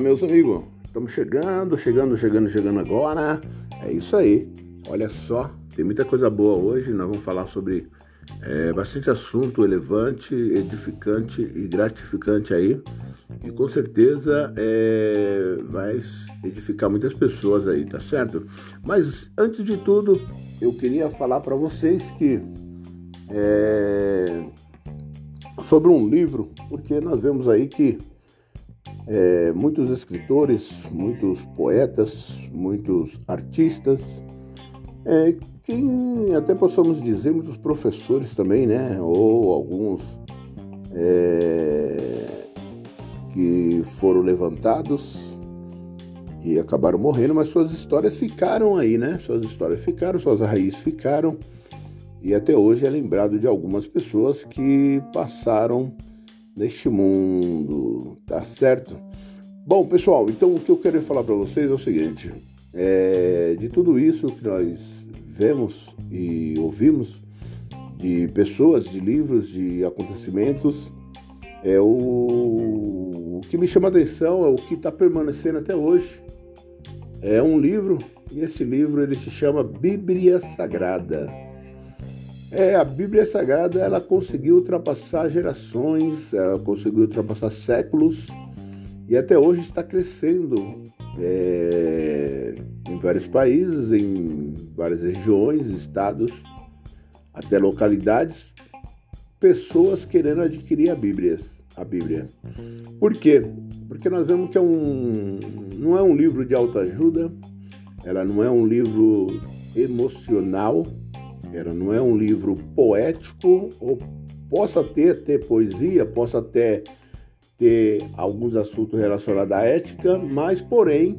Meus amigos. Estamos chegando, chegando, chegando, chegando agora. É isso aí. Olha só, tem muita coisa boa hoje. Nós vamos falar sobre é, bastante assunto relevante, edificante e gratificante aí. E com certeza é, vai edificar muitas pessoas aí, tá certo? Mas antes de tudo, eu queria falar para vocês que é, sobre um livro, porque nós vemos aí que é, muitos escritores, muitos poetas, muitos artistas, é, quem até possamos dizer muitos professores também, né? Ou alguns é, que foram levantados e acabaram morrendo, mas suas histórias ficaram aí, né? Suas histórias ficaram, suas raízes ficaram e até hoje é lembrado de algumas pessoas que passaram neste mundo, tá certo? Bom, pessoal, então o que eu quero falar para vocês é o seguinte: é, de tudo isso que nós vemos e ouvimos, de pessoas, de livros, de acontecimentos, é o, o que me chama a atenção é o que está permanecendo até hoje. É um livro e esse livro ele se chama Bíblia Sagrada. É, a Bíblia Sagrada ela conseguiu ultrapassar gerações, conseguiu ultrapassar séculos e até hoje está crescendo é, em vários países, em várias regiões, estados, até localidades, pessoas querendo adquirir a Bíblia. A Bíblia. Por quê? Porque nós vemos que é um, não é um livro de autoajuda, ela não é um livro emocional, ela não é um livro poético, ou possa ter, ter poesia, possa até ter alguns assuntos relacionados à ética, mas porém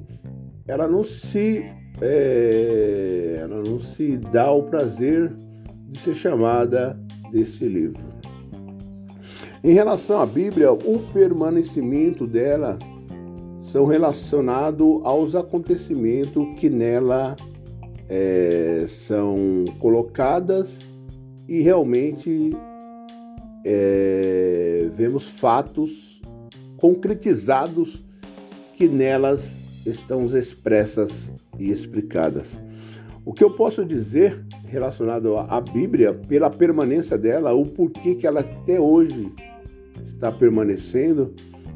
ela não se é, ela não se dá o prazer de ser chamada desse livro. Em relação à Bíblia, o permanecimento dela são relacionados aos acontecimentos que nela é, são colocadas e realmente é, vemos fatos concretizados que nelas estão expressas e explicadas. O que eu posso dizer relacionado à Bíblia, pela permanência dela, o porquê que ela até hoje está permanecendo,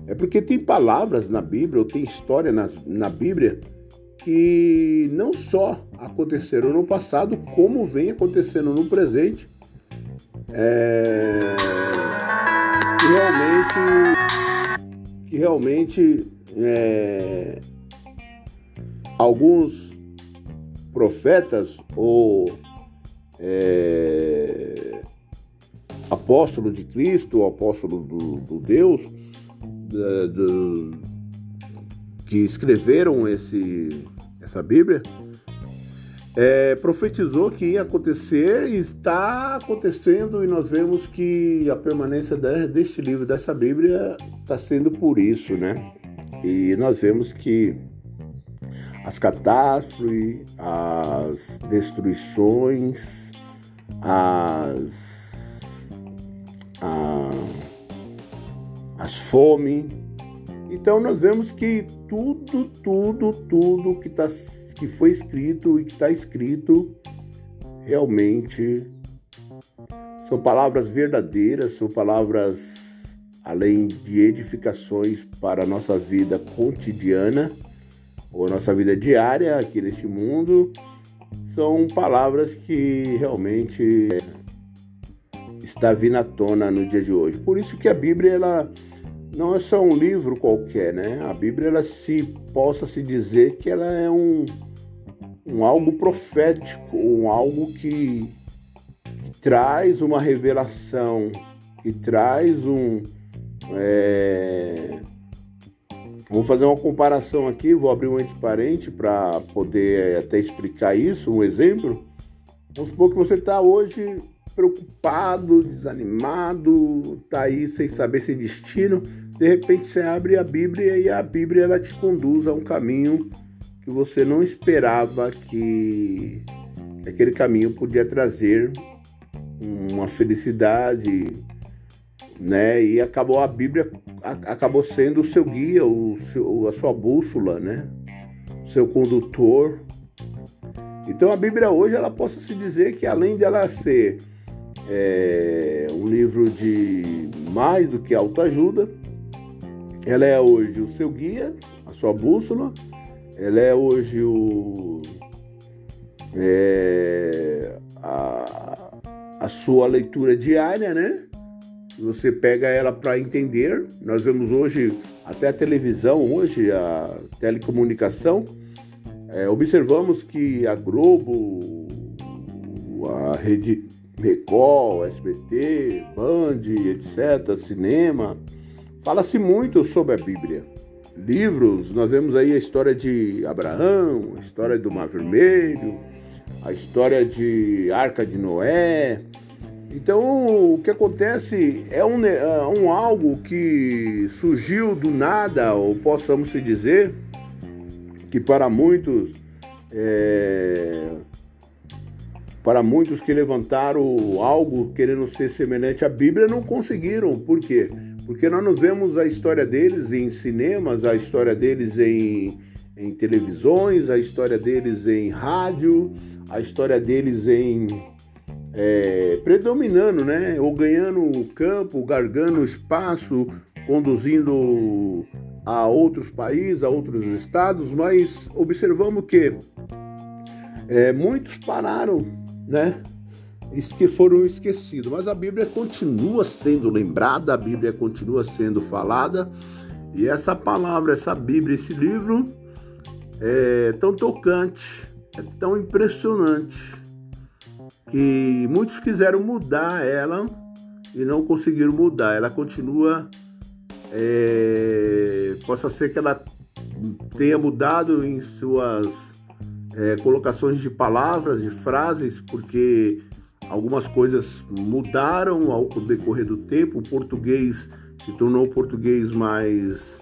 é porque tem palavras na Bíblia, ou tem história na, na Bíblia, que não só aconteceram no passado, como vem acontecendo no presente, é, que realmente, que realmente é, alguns profetas ou é, apóstolo de Cristo, apóstolo do, do Deus, do, que escreveram esse, essa Bíblia, é, profetizou que ia acontecer e está acontecendo, e nós vemos que a permanência de, deste livro, dessa Bíblia, está sendo por isso, né? E nós vemos que as catástrofes, as destruições, as, a, as fome. Então nós vemos que tudo, tudo, tudo que, tá, que foi escrito e que está escrito realmente são palavras verdadeiras, são palavras além de edificações para a nossa vida cotidiana ou a nossa vida diária aqui neste mundo, são palavras que realmente está vindo à tona no dia de hoje. Por isso que a Bíblia ela não é só um livro qualquer, né? A Bíblia ela se possa se dizer que ela é um, um algo profético, um algo que, que traz uma revelação, que traz um é... Vou fazer uma comparação aqui, vou abrir um entre parente para poder até explicar isso, um exemplo. Vamos supor que você está hoje preocupado, desanimado, tá aí sem saber seu destino, de repente você abre a Bíblia e a Bíblia ela te conduz a um caminho que você não esperava que aquele caminho podia trazer uma felicidade, né? E acabou a Bíblia acabou sendo o seu guia, o seu, a sua bússola, né? Seu condutor. Então a Bíblia hoje ela possa se dizer que além de ela ser é, um livro de mais do que autoajuda, ela é hoje o seu guia, a sua bússola, ela é hoje o é, a, a sua leitura diária, né? Você pega ela para entender. Nós vemos hoje até a televisão, hoje a telecomunicação. É, observamos que a Globo, a Rede Record, SBT, Band, etc., cinema, fala-se muito sobre a Bíblia. Livros, nós vemos aí a história de Abraão, a história do Mar Vermelho, a história de Arca de Noé. Então, o que acontece é um, é um algo que surgiu do nada, ou possamos se dizer, que para muitos, é, para muitos que levantaram algo querendo ser semelhante à Bíblia, não conseguiram. Por quê? Porque nós nos vemos a história deles em cinemas, a história deles em, em televisões, a história deles em rádio, a história deles em é, predominando, né? Ou ganhando o campo, gargando espaço, conduzindo a outros países, a outros estados, mas observamos que é, muitos pararam, né? Que foram esquecidos, mas a Bíblia continua sendo lembrada, a Bíblia continua sendo falada, e essa palavra, essa Bíblia, esse livro é tão tocante, é tão impressionante que muitos quiseram mudar ela e não conseguiram mudar. Ela continua, é, possa ser que ela tenha mudado em suas é, colocações de palavras, de frases, porque algumas coisas mudaram ao decorrer do tempo. O português se tornou português mais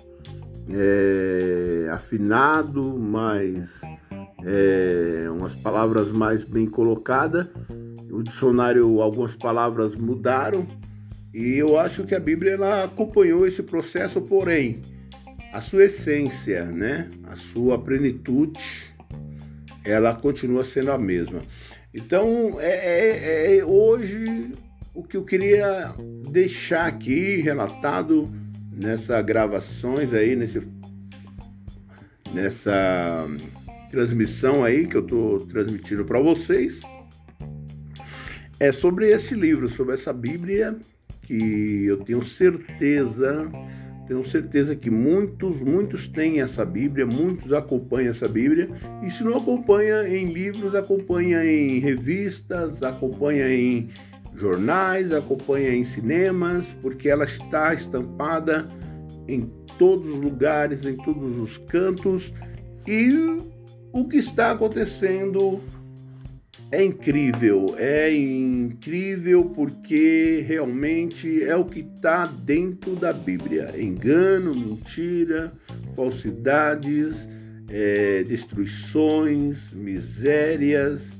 é, afinado, mais é, umas palavras mais bem colocadas. O dicionário, algumas palavras mudaram e eu acho que a Bíblia ela acompanhou esse processo, porém a sua essência, né, a sua plenitude, ela continua sendo a mesma. Então, é, é, é hoje o que eu queria deixar aqui relatado nessa gravações aí, nesse, nessa transmissão aí que eu estou transmitindo para vocês é sobre esse livro, sobre essa Bíblia que eu tenho certeza, tenho certeza que muitos, muitos têm essa Bíblia, muitos acompanham essa Bíblia e se não acompanha em livros, acompanha em revistas, acompanha em jornais, acompanha em cinemas, porque ela está estampada em todos os lugares, em todos os cantos e o que está acontecendo é incrível, é incrível porque realmente é o que está dentro da Bíblia: engano, mentira, falsidades, é, destruições, misérias,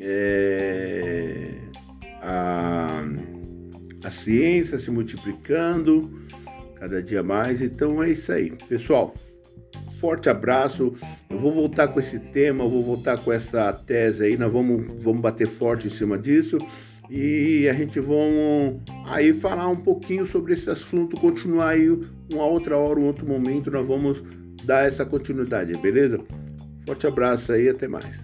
é, a, a ciência se multiplicando cada dia mais. Então é isso aí, pessoal forte abraço. Eu vou voltar com esse tema, vou voltar com essa tese aí, nós vamos, vamos bater forte em cima disso e a gente vamos aí falar um pouquinho sobre esse assunto, continuar aí uma outra hora, um outro momento, nós vamos dar essa continuidade, beleza? Forte abraço aí, até mais.